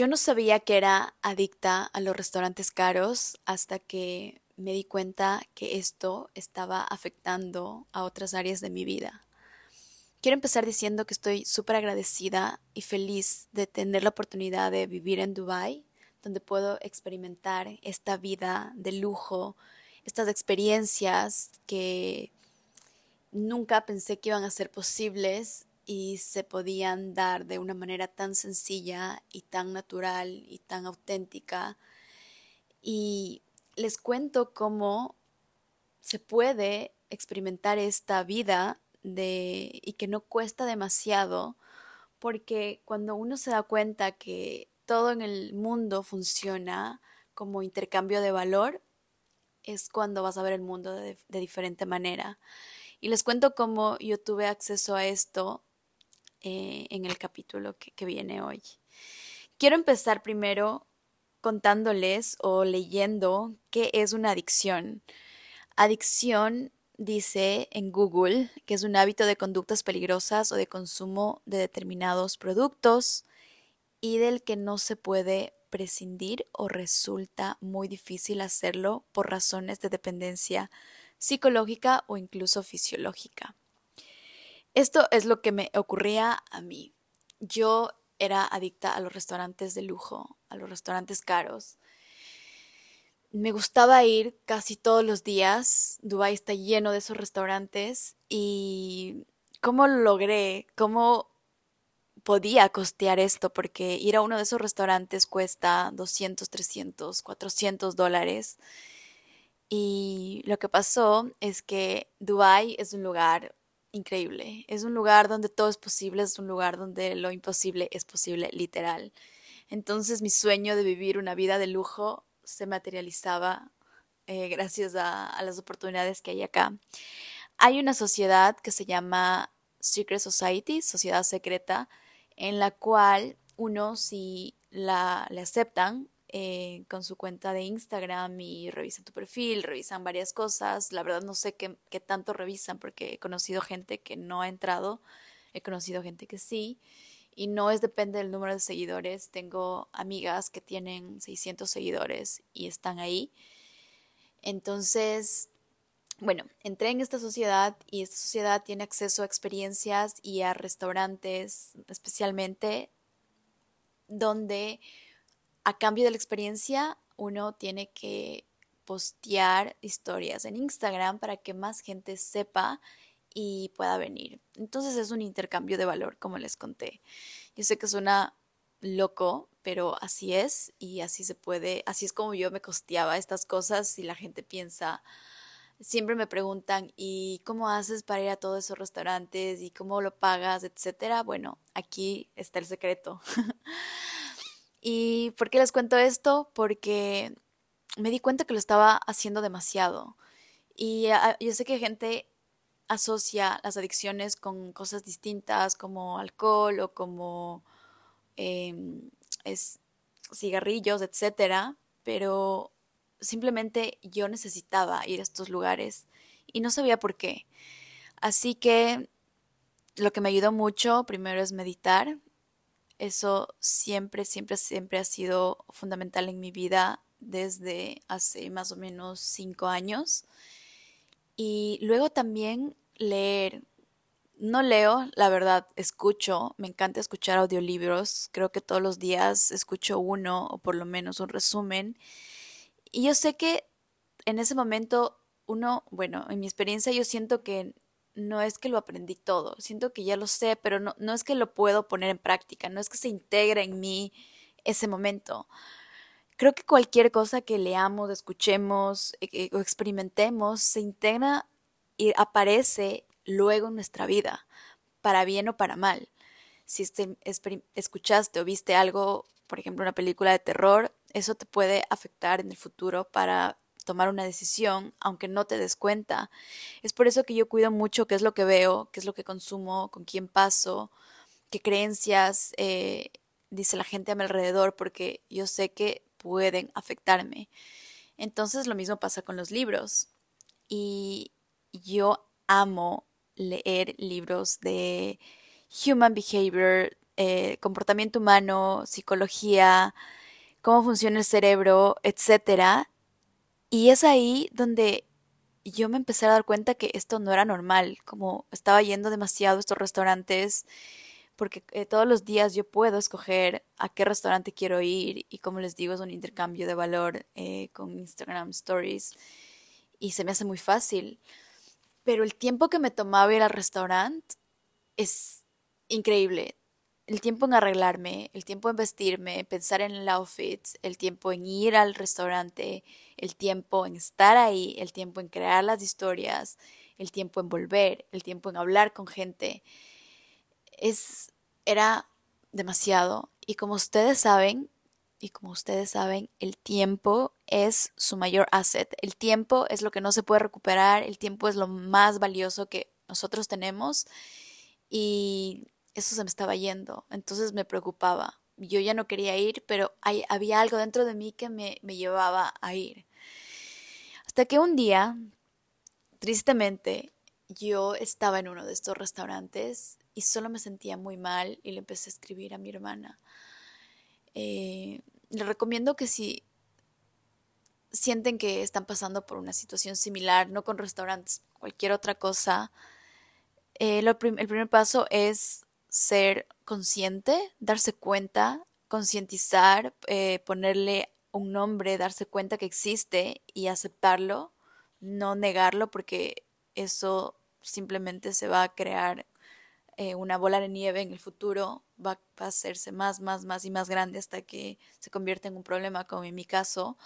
Yo no sabía que era adicta a los restaurantes caros hasta que me di cuenta que esto estaba afectando a otras áreas de mi vida. Quiero empezar diciendo que estoy súper agradecida y feliz de tener la oportunidad de vivir en Dubái, donde puedo experimentar esta vida de lujo, estas experiencias que nunca pensé que iban a ser posibles y se podían dar de una manera tan sencilla y tan natural y tan auténtica. Y les cuento cómo se puede experimentar esta vida de, y que no cuesta demasiado, porque cuando uno se da cuenta que todo en el mundo funciona como intercambio de valor, es cuando vas a ver el mundo de, diferente manera. Y les cuento cómo yo tuve acceso a esto eh, en el capítulo que, que viene hoy. Quiero empezar primero contándoles o leyendo qué es una adicción. Adicción dice en Google que es un hábito de conductas peligrosas o de consumo de determinados productos y del que no se puede prescindir o resulta muy difícil hacerlo por razones de dependencia psicológica o incluso fisiológica. Esto es lo que me ocurría a mí. Yo era adicta a los restaurantes de lujo, a los restaurantes caros. Me gustaba ir casi todos los días. Dubái está lleno de esos restaurantes y cómo lo logré, cómo podía costear esto, porque ir a uno de esos restaurantes cuesta 200, 300, 400 dólares. Y lo que pasó es que Dubái es un lugar increíble. Es un lugar donde todo es posible, es un lugar donde lo imposible es posible, literal. Entonces mi sueño de vivir una vida de lujo se materializaba eh, gracias a, a, las oportunidades que hay acá. Hay una sociedad que se llama Secret Society, sociedad secreta, en la cual uno si la, le aceptan, eh, con su cuenta de Instagram y revisan tu perfil, revisan varias cosas. La verdad no sé qué, qué, tanto revisan porque he conocido gente que no ha entrado, he conocido gente que sí. Y no es depende del número de seguidores. Tengo amigas que tienen 600 seguidores y están ahí. Entonces, bueno, entré en esta sociedad y esta sociedad tiene acceso a experiencias y a restaurantes especialmente donde a cambio de la experiencia, uno tiene que postear historias en Instagram para que más gente sepa y pueda venir. Entonces es un intercambio de valor, como les conté. Yo sé que suena loco, pero así es y así se puede, así es como yo me costeaba estas cosas y la gente piensa, siempre me preguntan, ¿y cómo haces para ir a todos esos restaurantes y cómo lo pagas, etcétera? Bueno, aquí está el secreto. ¿Y por qué les cuento esto? Porque me di cuenta que lo estaba haciendo demasiado. Y ah, yo sé que gente asocia las adicciones con cosas distintas como alcohol o como em, cigarrillos, etcétera, pero simplemente yo necesitaba ir a estos lugares y no sabía por qué. Así que lo que me ayudó mucho primero es meditar. Eso siempre, siempre, siempre ha sido fundamental en mi vida desde hace más o menos cinco años. Y luego también leer. No leo, la verdad, escucho. Me encanta escuchar audiolibros. Creo que todos los días escucho uno o por lo menos un resumen. Y yo sé que en ese momento uno, bueno, en mi experiencia yo siento que no es que lo aprendí todo, siento que ya lo sé, pero no, no es que lo puedo poner en práctica, no es que se integre en mí ese momento. Creo que cualquier cosa que leamos, escuchemos eh, o experimentemos se integra y aparece luego en nuestra vida, para bien o para mal. Si este, escuchaste o viste algo, por ejemplo, una película de terror, eso te puede afectar en el futuro para tomar una decisión, aunque no te des cuenta. Es por eso que yo cuido mucho qué es lo que veo, qué es lo que consumo, con quién paso, qué creencias eh, dice la gente a mi alrededor, porque yo sé que pueden afectarme. Entonces lo mismo pasa con los libros. Y yo amo leer libros de human behavior, eh, comportamiento humano, psicología, cómo funciona el cerebro, etc. Y es ahí donde yo me empecé a dar cuenta que esto no era normal, como estaba yendo demasiado a estos restaurantes, porque eh, todos los días yo puedo escoger a qué restaurante quiero ir y como les digo es un intercambio de valor eh, con Instagram Stories y se me hace muy fácil. Pero el tiempo que me tomaba ir al restaurante es increíble. El tiempo en arreglarme, el tiempo en vestirme, pensar en el outfit, el tiempo en ir al restaurante, el tiempo en estar ahí, el tiempo en crear las historias, el tiempo en volver, el tiempo en hablar con gente. Es, era demasiado. Y como ustedes saben, y como ustedes saben, el tiempo es su mayor asset. El tiempo es lo que no se puede recuperar, el tiempo es lo más valioso que nosotros tenemos y eso se me estaba yendo. Entonces me preocupaba. Yo ya no quería ir, pero había algo dentro de mí que me, me llevaba a ir. Hasta que un día, tristemente, yo estaba en uno de estos restaurantes y solo me sentía muy mal y le empecé a escribir a mi hermana. Eh, les recomiendo que si sienten que están pasando por una situación similar, no con restaurantes, cualquier otra cosa, eh, el primer paso es ser consciente, darse cuenta, concientizar, eh, ponerle un nombre, darse cuenta que existe y aceptarlo, no negarlo porque eso simplemente se va a crear eh, una bola de nieve en el futuro, va, a hacerse más, más, más y más grande hasta que se convierte en un problema, como en mi caso.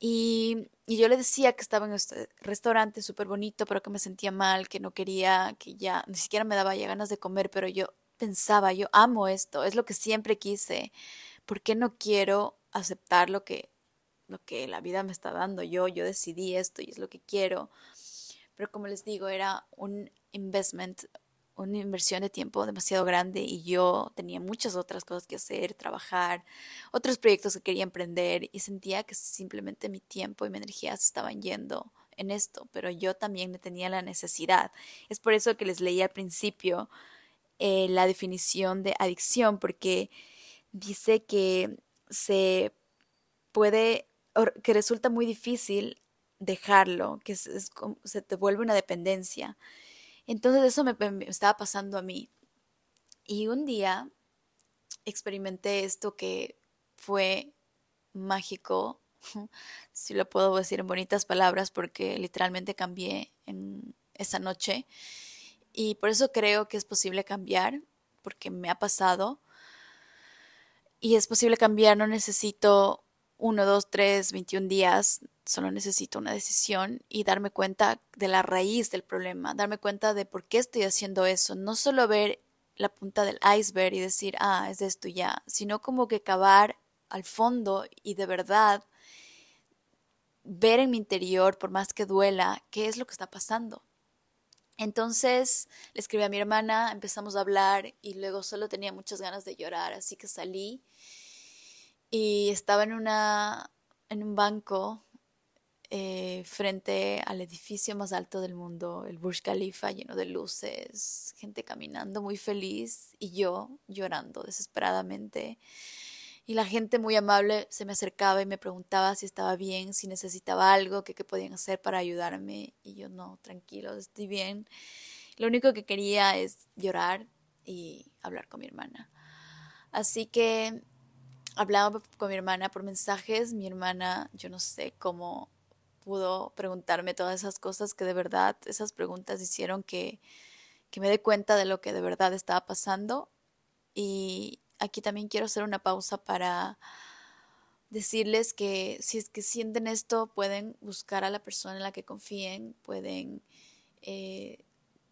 Y, yo le decía que estaba en este restaurante súper bonito, pero que me sentía mal, que no quería, que ya ni siquiera me daba ya ganas de comer, pero yo pensaba, yo amo esto, es lo que siempre quise. ¿Por qué no quiero aceptar lo que, lo que la vida me está dando. Yo, yo decidí esto y es lo que quiero. Pero como les digo, era un investment, una inversión de tiempo demasiado grande y yo tenía muchas otras cosas que hacer, trabajar, otros proyectos que quería emprender y sentía que simplemente mi tiempo y mi energía se estaban yendo en esto, pero yo también tenía la necesidad. Es por eso que les leí al principio eh, la definición de adicción, porque dice que se puede, que resulta muy difícil dejarlo, que se te vuelve una dependencia. Entonces eso me, estaba pasando a mí. Y un día experimenté esto que fue mágico, si lo puedo decir en bonitas palabras, porque literalmente cambié en esa noche. Y por eso creo que es posible cambiar, porque me ha pasado y es posible cambiar, no necesito uno, dos, tres, 21 días, solo necesito una decisión y darme cuenta de la raíz del problema, darme cuenta de por qué estoy haciendo eso, no solo ver la punta del iceberg y decir, ah, es esto ya, sino como que cavar al fondo y de verdad ver en mi interior, por más que duela, qué es lo que está pasando. Entonces le escribí a mi hermana, empezamos a hablar y luego solo tenía muchas ganas de llorar, así que salí y estaba en una en un banco eh, frente al edificio más alto del mundo, el Burj Khalifa, lleno de luces, gente caminando muy feliz y yo llorando desesperadamente. Y la gente muy amable se me acercaba y me preguntaba si estaba bien, si necesitaba algo, qué podían hacer para ayudarme. Y yo no, tranquilo, estoy bien. Lo único que quería es llorar y hablar con mi hermana. Así que hablaba con mi hermana por mensajes. Mi hermana, yo no sé cómo pudo preguntarme todas esas cosas que de verdad, esas preguntas hicieron que, que me dé cuenta de lo que de verdad estaba pasando. Y aquí también quiero hacer una pausa para decirles que si es que sienten esto, pueden buscar a la persona en la que confíen, pueden eh,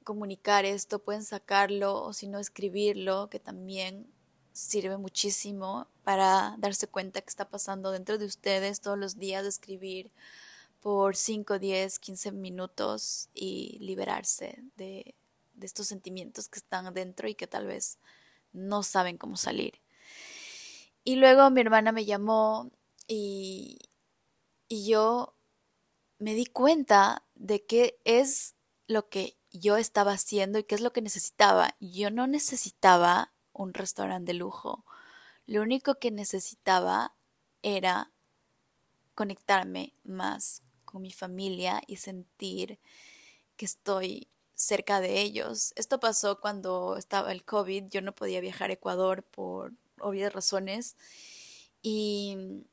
comunicar esto, pueden sacarlo o si no escribirlo, que también sirve muchísimo para darse cuenta que está pasando dentro de ustedes todos los días, de escribir por 5, 10, 15 minutos y liberarse de, estos sentimientos que están dentro y que tal vez no saben cómo salir. Y luego mi hermana me llamó y, y yo me di cuenta de qué es lo que yo estaba haciendo y qué es lo que necesitaba. Yo no necesitaba un restaurante de lujo. Lo único que necesitaba era conectarme más con mi familia y sentir que estoy cerca de ellos. Esto pasó cuando estaba el COVID, yo no podía viajar a Ecuador por obvias razones y,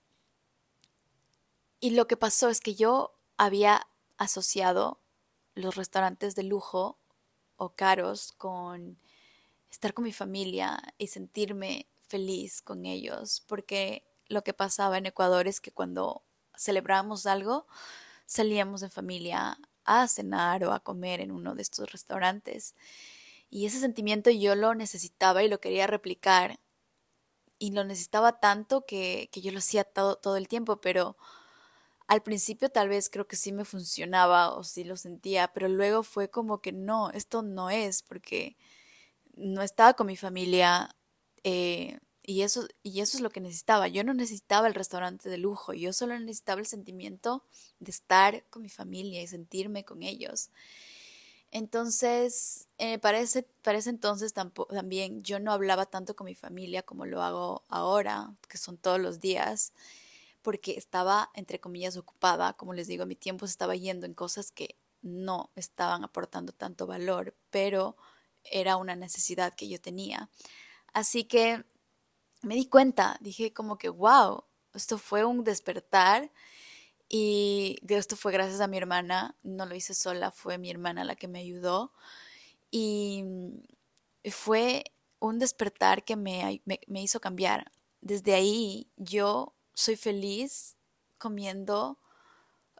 y lo que pasó es que yo había asociado los restaurantes de lujo o caros con estar con mi familia y sentirme feliz con ellos, porque lo que pasaba en Ecuador es que cuando celebrábamos algo, salíamos en familia a cenar o a comer en uno de estos restaurantes. Y ese sentimiento yo lo necesitaba y lo quería replicar. Y lo necesitaba tanto que, yo lo hacía todo, todo el tiempo, pero al principio tal vez creo que sí me funcionaba o sí lo sentía, pero luego fue como que no, esto no es, porque no estaba con mi familia eh, y, eso, y eso es lo que necesitaba. Yo no necesitaba el restaurante de lujo, yo solo necesitaba el sentimiento de estar con mi familia y sentirme con ellos. Entonces, eh, para, ese, entonces también yo no hablaba tanto con mi familia como lo hago ahora, que son todos los días porque estaba, entre comillas, ocupada, como les digo, mi tiempo se estaba yendo en cosas que no estaban aportando tanto valor, pero era una necesidad que yo tenía. Así que me di cuenta, dije como que, wow, esto fue un despertar y esto fue gracias a mi hermana, no lo hice sola, fue mi hermana la que me ayudó y fue un despertar que me, me hizo cambiar. Desde ahí yo soy feliz comiendo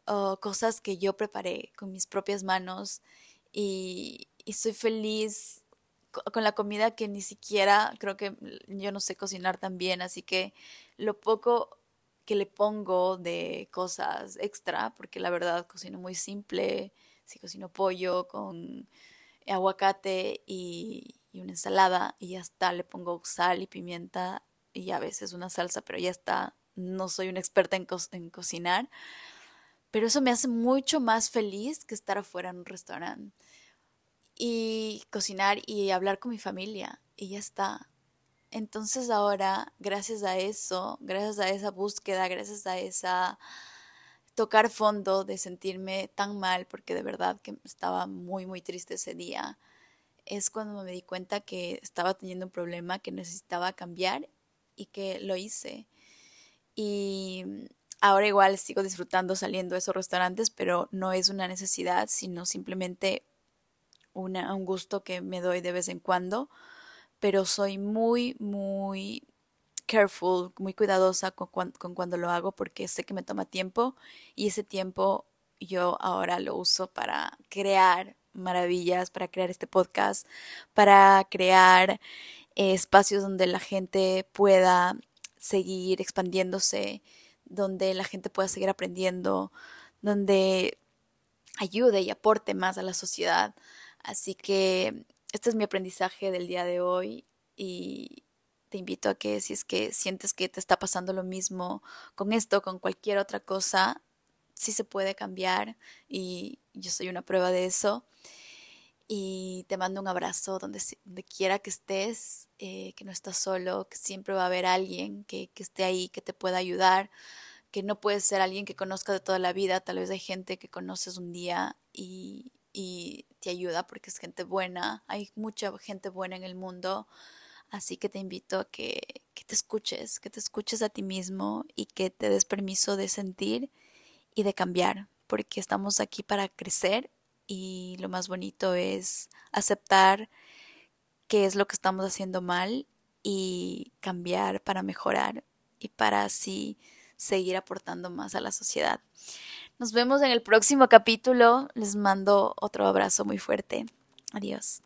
oh, cosas que yo preparé con mis propias manos y, soy feliz con la comida que ni siquiera creo que yo no sé cocinar tan bien, así que lo poco que le pongo de cosas extra, porque la verdad cocino muy simple, si cocino pollo con aguacate y, y, una ensalada y ya está, le pongo sal y pimienta y a veces una salsa, pero ya está, no soy una experta en, cocinar, pero eso me hace mucho más feliz que estar afuera en un restaurante y cocinar y hablar con mi familia y ya está. Entonces ahora, gracias a eso, gracias a esa búsqueda, gracias a esa tocar fondo de sentirme tan mal, porque de verdad que estaba muy, muy triste ese día, es cuando me di cuenta que estaba teniendo un problema que necesitaba cambiar y que lo hice. Y ahora igual sigo disfrutando saliendo a esos restaurantes, pero no es una necesidad, sino simplemente una, un gusto que me doy de vez en cuando. Pero soy muy, muy careful, muy cuidadosa con, con cuando lo hago porque sé que me toma tiempo y ese tiempo yo ahora lo uso para crear maravillas, para crear este podcast, para crear espacios donde la gente pueda seguir expandiéndose, donde la gente pueda seguir aprendiendo, donde ayude y aporte más a la sociedad. Así que este es mi aprendizaje del día de hoy y te invito a que si es que sientes que te está pasando lo mismo con esto, con cualquier otra cosa, sí se puede cambiar y yo soy una prueba de eso. Y te mando un abrazo donde, donde quiera que estés, eh, que no estás solo, que siempre va a haber alguien que, esté ahí, que te pueda ayudar, que no puedes ser alguien que conozca de toda la vida, tal vez hay gente que conoces un día y, y te ayuda porque es gente buena, hay mucha gente buena en el mundo, así que te invito a que, que te escuches, que te escuches a ti mismo y que te des permiso de sentir y de cambiar, porque estamos aquí para crecer y lo más bonito es aceptar qué es lo que estamos haciendo mal y cambiar para mejorar y para así seguir aportando más a la sociedad. Nos vemos en el próximo capítulo. Les mando otro abrazo muy fuerte. Adiós.